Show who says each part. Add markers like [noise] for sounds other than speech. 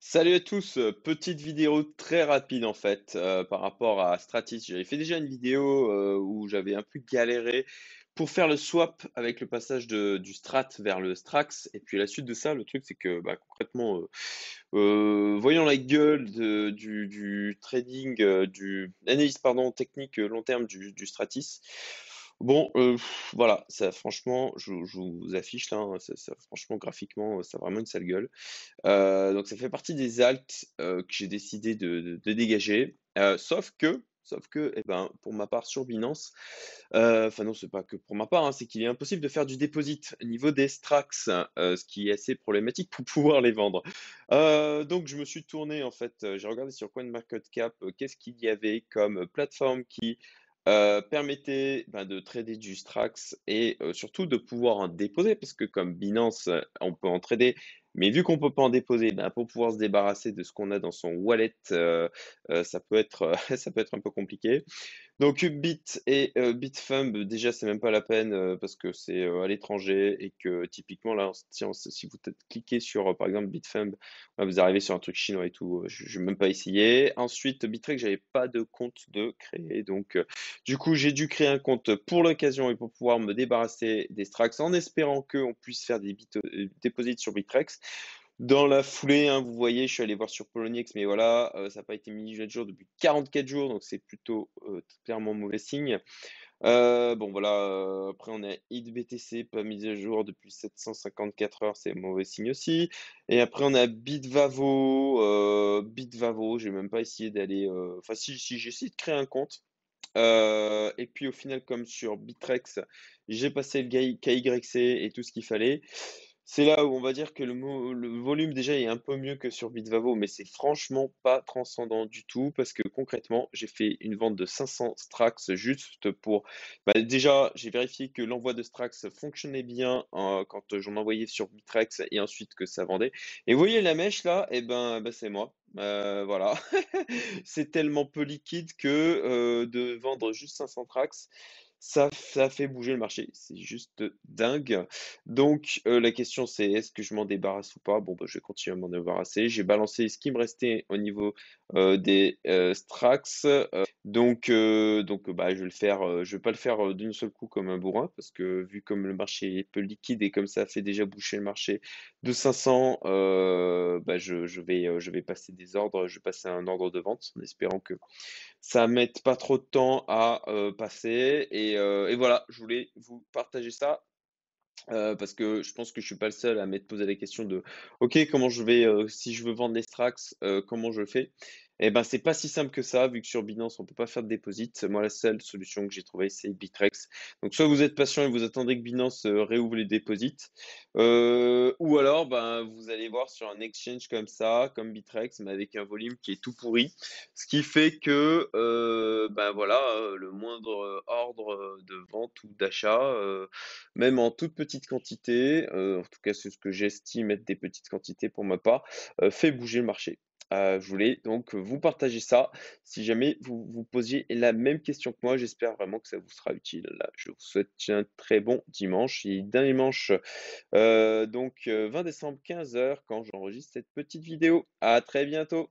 Speaker 1: Salut à tous, euh, petite vidéo très rapide en fait euh, par rapport à Stratis. J'avais fait déjà une vidéo euh, où j'avais un peu galéré pour faire le swap avec le passage du Strat vers le Strax. Et puis la suite de ça, le truc c'est que bah, concrètement, voyant la gueule du, trading, du l'analyse pardon technique long terme du Stratis. Bon, euh, voilà, ça franchement, je, vous affiche là, hein, franchement graphiquement, ça a vraiment une sale gueule. Euh, donc ça fait partie des alts euh, que j'ai décidé de, dégager. Sauf que, sauf que, eh ben, pour ma part sur Binance, enfin non, c'est pas que pour ma part, hein, c'est qu'il est impossible de faire du deposit au niveau des Strax, euh, ce qui est assez problématique pour [laughs] pouvoir les vendre. Donc je me suis tourné en fait, j'ai regardé sur CoinMarketCap, qu'est-ce qu'il y avait comme plateforme qui euh, permettait ben, de trader du Strax et euh, surtout de pouvoir en déposer, parce que comme Binance, euh, on peut en trader, mais vu qu'on peut pas en déposer, ben, pour pouvoir se débarrasser de ce qu'on a dans son wallet, [laughs] ça peut être un peu compliqué. Donc Bit et euh, Bitfumb, déjà c'est même pas la peine euh, parce que c'est euh, à l'étranger et que typiquement là, si, vous cliquez sur euh, par exemple Bitfumb, ouais, vous arrivez sur un truc chinois et tout, je n'ai même pas essayé. Ensuite Bittrex, j'avais pas de compte de créer, donc du coup j'ai dû créer un compte pour l'occasion et pour pouvoir me débarrasser des Strax en espérant qu'on puisse faire des bit déposits sur Bittrex. Dans la foulée, hein, vous voyez, je suis allé voir sur Poloniex, mais voilà, euh, ça n'a pas été mis à jour depuis 44 jours, donc c'est plutôt euh, clairement mauvais signe. Euh, bon, voilà, après on a IDBTC, pas mis à jour depuis 754 heures, c'est mauvais signe aussi. Et après on a Bitvavo, Bitvavo, j'ai même pas essayé d'aller. Enfin, si, si, j'ai essayé de créer un compte. Et puis au final, comme sur Bitrex, j'ai passé le KYC et tout ce qu'il fallait. C'est là où on va dire que le, volume déjà est un peu mieux que sur Bitvavo, mais c'est franchement pas transcendant du tout parce que concrètement, j'ai fait une vente de 500 Strax juste pour. bah, déjà, j'ai vérifié que l'envoi de Strax fonctionnait bien euh, quand j'en envoyais sur Bitrex et ensuite que ça vendait. Et vous voyez la mèche là, et ben, ben, c'est moi. Euh, voilà, [laughs] c'est tellement peu liquide que euh, de vendre juste 500 Trax. Ça, fait bouger le marché, c'est juste dingue. Donc, euh, la question c'est est-ce que je m'en débarrasse ou pas? Bon, bah, je vais continuer à m'en débarrasser. J'ai balancé ce qui me restait au niveau euh, des euh, Strax. Donc, donc bah, je vais le faire, je vais pas le faire d'une seule coup comme un bourrin parce que vu comme le marché est peu liquide et comme ça fait déjà boucher le marché de 500, euh, bah, je, je vais, passer des ordres, je vais passer un ordre de vente en espérant que ça mette pas trop de temps à passer. Euh, et voilà, je voulais vous partager ça. euh, parce que je pense que je suis pas le seul à m'être posé la question de OK, comment je vais, euh, si je veux vendre les Strax, comment je fais? Eh ben, c'est pas si simple que ça, vu que sur Binance, on peut pas faire de déposit. Moi, la seule solution que j'ai trouvée, c'est Bitrex. Donc, soit vous êtes patient et vous attendez que Binance réouvre les déposits, euh, ou alors, ben, vous allez voir sur un exchange comme ça, comme Bitrex, mais avec un volume qui est tout pourri. Ce qui fait que, ben voilà, le moindre ordre de vente ou d'achat, même en toute petite quantité, en tout cas, c'est ce que j'estime être des petites quantités pour ma part, fait bouger le marché. Euh, je voulais donc vous partager ça. Si jamais vous vous posiez la même question que moi, j'espère vraiment que ça vous sera utile. Je vous souhaite un très bon dimanche. Et dimanche, donc euh, 20 décembre, 15 heures, quand j'enregistre cette petite vidéo. À très bientôt.